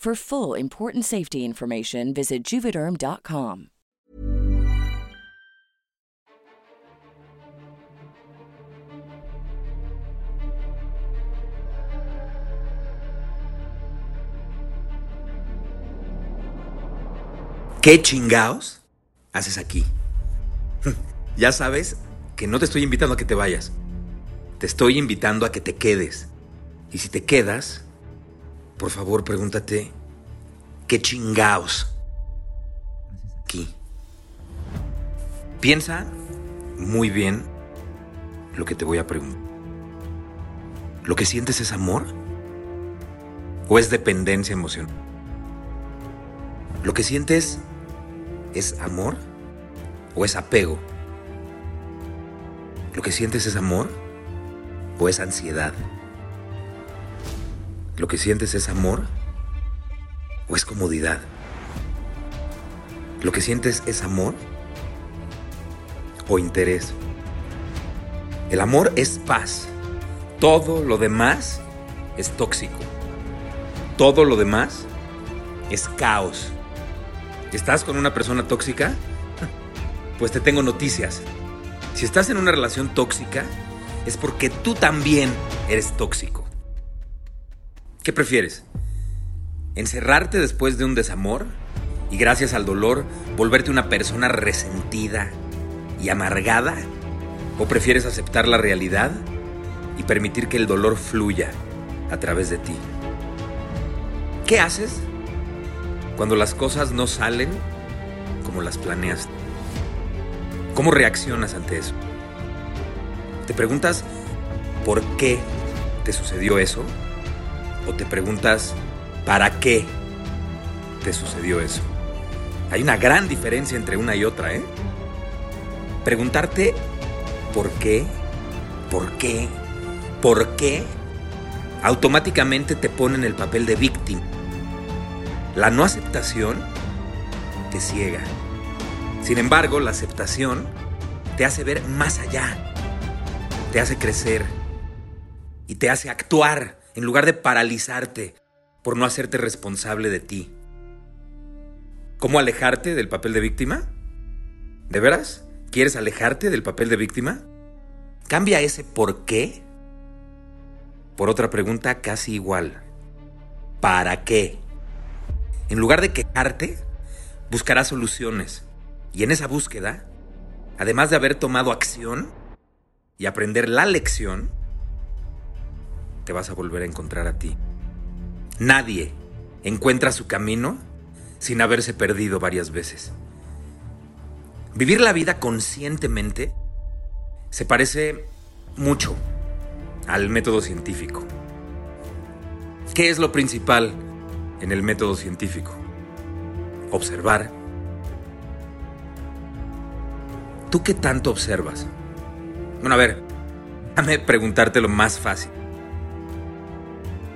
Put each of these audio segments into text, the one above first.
For full important safety information, visit juvederm.com. ¿Qué chingaos haces aquí? ya sabes que no te estoy invitando a que te vayas. Te estoy invitando a que te quedes. Y si te quedas, por favor pregúntate, ¿qué chingaos? Aquí. Piensa muy bien lo que te voy a preguntar. ¿Lo que sientes es amor? ¿O es dependencia emocional? ¿Lo que sientes es amor? ¿O es apego? ¿Lo que sientes es amor? ¿O es ansiedad? ¿Lo que sientes es amor? ¿O es comodidad? ¿Lo que sientes es amor? ¿O interés? El amor es paz. Todo lo demás es tóxico. Todo lo demás es caos. ¿Estás con una persona tóxica? Pues te tengo noticias. Si estás en una relación tóxica, es porque tú también eres tóxico. ¿Qué prefieres? ¿Encerrarte después de un desamor y gracias al dolor volverte una persona resentida y amargada? ¿O prefieres aceptar la realidad y permitir que el dolor fluya a través de ti? ¿Qué haces cuando las cosas no salen como las planeas? ¿Cómo reaccionas ante eso? ¿Te preguntas por qué te sucedió eso? ¿O te preguntas para qué te sucedió eso? Hay una gran diferencia entre una y otra, ¿eh? Preguntarte por qué, por qué, por qué, automáticamente te pone en el papel de víctima. La no aceptación te ciega. Sin embargo, la aceptación te hace ver más allá, te hace crecer y te hace actuar en lugar de paralizarte por no hacerte responsable de ti. ¿Cómo alejarte del papel de víctima? ¿De veras? ¿Quieres alejarte del papel de víctima? Cambia ese por qué por otra pregunta casi igual. ¿Para qué? En lugar de quejarte, buscarás soluciones. Y en esa búsqueda, además de haber tomado acción y aprender la lección, te vas a volver a encontrar a ti. Nadie encuentra su camino sin haberse perdido varias veces. Vivir la vida conscientemente se parece mucho al método científico. ¿Qué es lo principal en el método científico? Observar. ¿Tú qué tanto observas? Bueno, a ver, déjame preguntarte lo más fácil.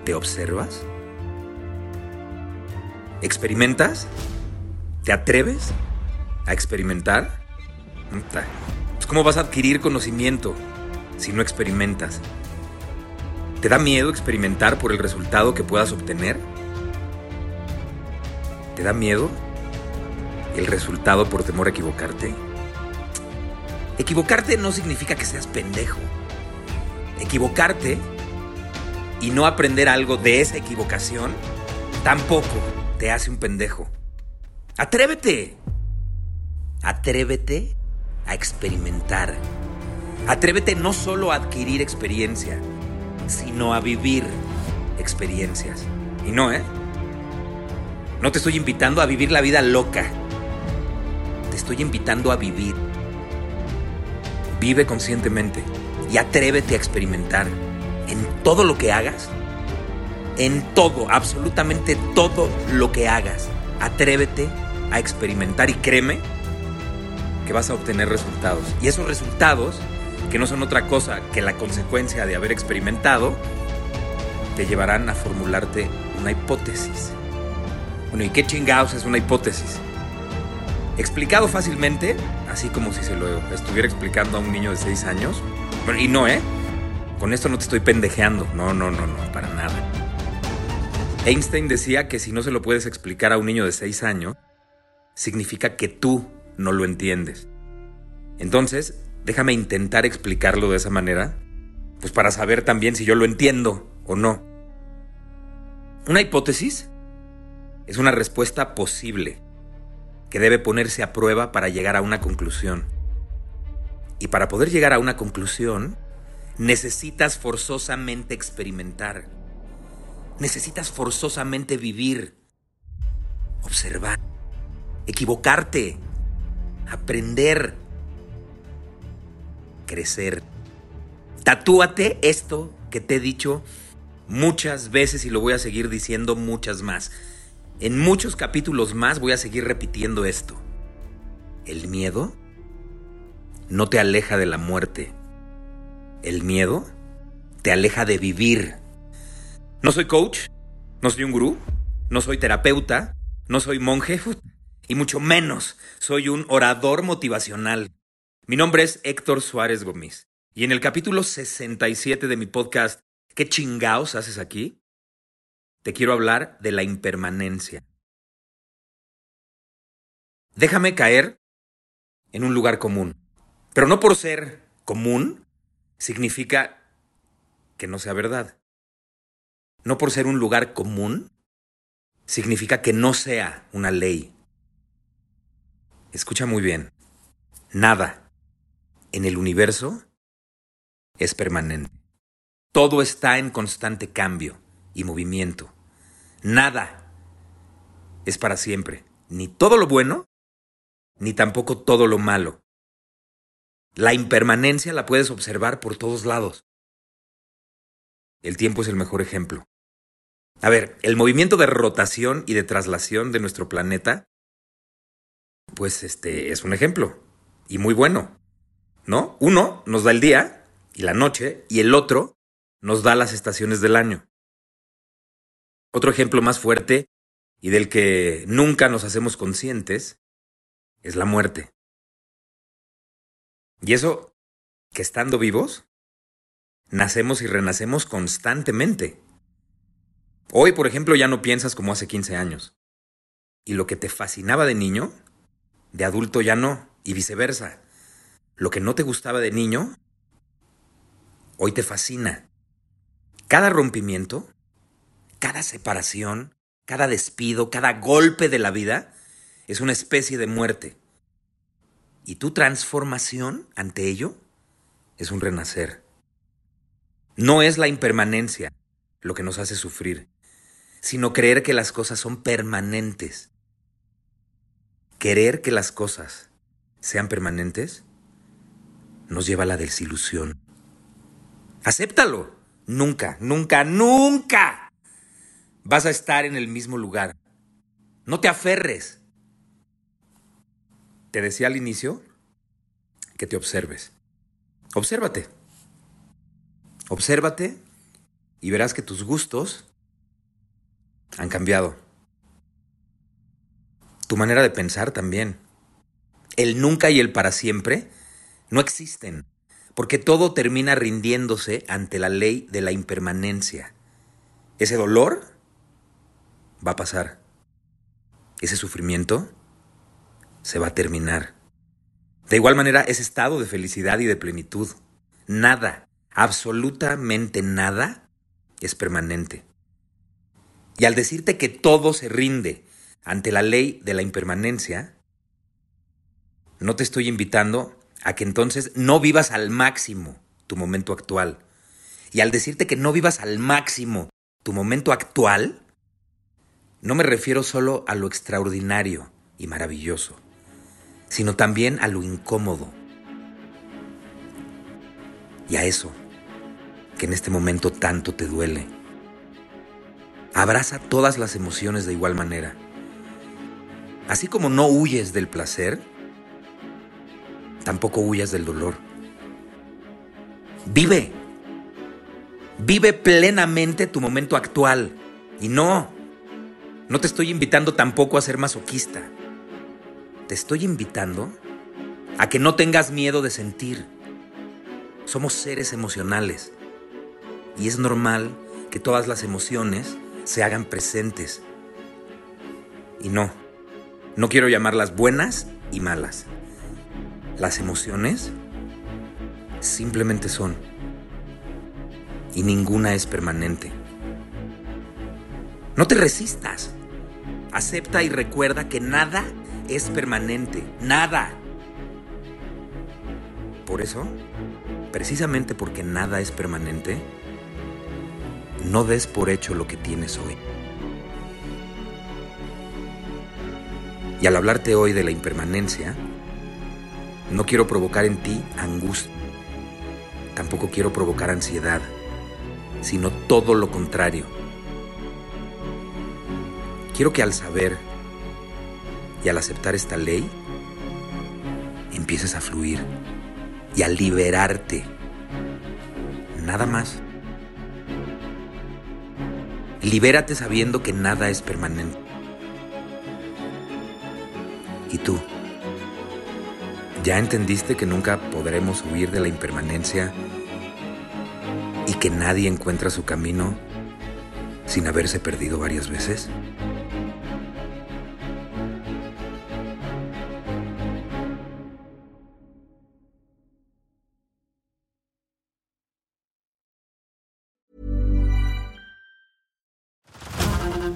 ¿Te observas? ¿Experimentas? ¿Te atreves a experimentar? Pues, ¿Cómo vas a adquirir conocimiento si no experimentas? ¿Te da miedo experimentar por el resultado que puedas obtener? ¿Te da miedo el resultado por temor a equivocarte? Equivocarte no significa que seas pendejo. Equivocarte y no aprender algo de esa equivocación tampoco te hace un pendejo. Atrévete. Atrévete a experimentar. Atrévete no solo a adquirir experiencia, sino a vivir experiencias. Y no, ¿eh? No te estoy invitando a vivir la vida loca. Te estoy invitando a vivir. Vive conscientemente y atrévete a experimentar en todo lo que hagas. En todo, absolutamente todo lo que hagas. Atrévete a experimentar y créeme que vas a obtener resultados. Y esos resultados, que no son otra cosa que la consecuencia de haber experimentado, te llevarán a formularte una hipótesis. Bueno, ¿y qué chingados es una hipótesis? Explicado fácilmente, así como si se lo estuviera explicando a un niño de 6 años. Y no, ¿eh? Con esto no te estoy pendejeando. No, no, no, no, para nada. Einstein decía que si no se lo puedes explicar a un niño de 6 años, significa que tú no lo entiendes. Entonces, déjame intentar explicarlo de esa manera, pues para saber también si yo lo entiendo o no. Una hipótesis es una respuesta posible que debe ponerse a prueba para llegar a una conclusión. Y para poder llegar a una conclusión, necesitas forzosamente experimentar. Necesitas forzosamente vivir, observar, equivocarte, aprender, crecer. Tatúate esto que te he dicho muchas veces y lo voy a seguir diciendo muchas más. En muchos capítulos más voy a seguir repitiendo esto. El miedo no te aleja de la muerte. El miedo te aleja de vivir. No soy coach, no soy un gurú, no soy terapeuta, no soy monje y mucho menos soy un orador motivacional. Mi nombre es Héctor Suárez Gómez y en el capítulo 67 de mi podcast ¿Qué chingaos haces aquí? Te quiero hablar de la impermanencia. Déjame caer en un lugar común, pero no por ser común significa que no sea verdad. No por ser un lugar común significa que no sea una ley. Escucha muy bien. Nada en el universo es permanente. Todo está en constante cambio y movimiento. Nada es para siempre. Ni todo lo bueno, ni tampoco todo lo malo. La impermanencia la puedes observar por todos lados. El tiempo es el mejor ejemplo. A ver, el movimiento de rotación y de traslación de nuestro planeta pues este es un ejemplo y muy bueno, ¿no? Uno nos da el día y la noche y el otro nos da las estaciones del año. Otro ejemplo más fuerte y del que nunca nos hacemos conscientes es la muerte. Y eso que estando vivos, nacemos y renacemos constantemente. Hoy, por ejemplo, ya no piensas como hace 15 años. Y lo que te fascinaba de niño, de adulto ya no, y viceversa. Lo que no te gustaba de niño, hoy te fascina. Cada rompimiento, cada separación, cada despido, cada golpe de la vida es una especie de muerte. Y tu transformación ante ello es un renacer. No es la impermanencia lo que nos hace sufrir, sino creer que las cosas son permanentes querer que las cosas sean permanentes nos lleva a la desilusión. Acéptalo. Nunca, nunca, nunca vas a estar en el mismo lugar. No te aferres. Te decía al inicio que te observes. Obsérvate. Obsérvate y verás que tus gustos han cambiado tu manera de pensar también. El nunca y el para siempre no existen, porque todo termina rindiéndose ante la ley de la impermanencia. Ese dolor va a pasar. Ese sufrimiento se va a terminar. De igual manera, ese estado de felicidad y de plenitud. Nada, absolutamente nada, es permanente. Y al decirte que todo se rinde ante la ley de la impermanencia, no te estoy invitando a que entonces no vivas al máximo tu momento actual. Y al decirte que no vivas al máximo tu momento actual, no me refiero solo a lo extraordinario y maravilloso, sino también a lo incómodo. Y a eso que en este momento tanto te duele. Abraza todas las emociones de igual manera. Así como no huyes del placer, tampoco huyas del dolor. Vive. Vive plenamente tu momento actual. Y no, no te estoy invitando tampoco a ser masoquista. Te estoy invitando a que no tengas miedo de sentir. Somos seres emocionales. Y es normal que todas las emociones se hagan presentes. Y no, no quiero llamarlas buenas y malas. Las emociones simplemente son. Y ninguna es permanente. No te resistas. Acepta y recuerda que nada es permanente. Nada. Por eso, precisamente porque nada es permanente, no des por hecho lo que tienes hoy. Y al hablarte hoy de la impermanencia, no quiero provocar en ti angustia. Tampoco quiero provocar ansiedad, sino todo lo contrario. Quiero que al saber y al aceptar esta ley, empieces a fluir y a liberarte. Nada más. Libérate sabiendo que nada es permanente. ¿Y tú? ¿Ya entendiste que nunca podremos huir de la impermanencia y que nadie encuentra su camino sin haberse perdido varias veces?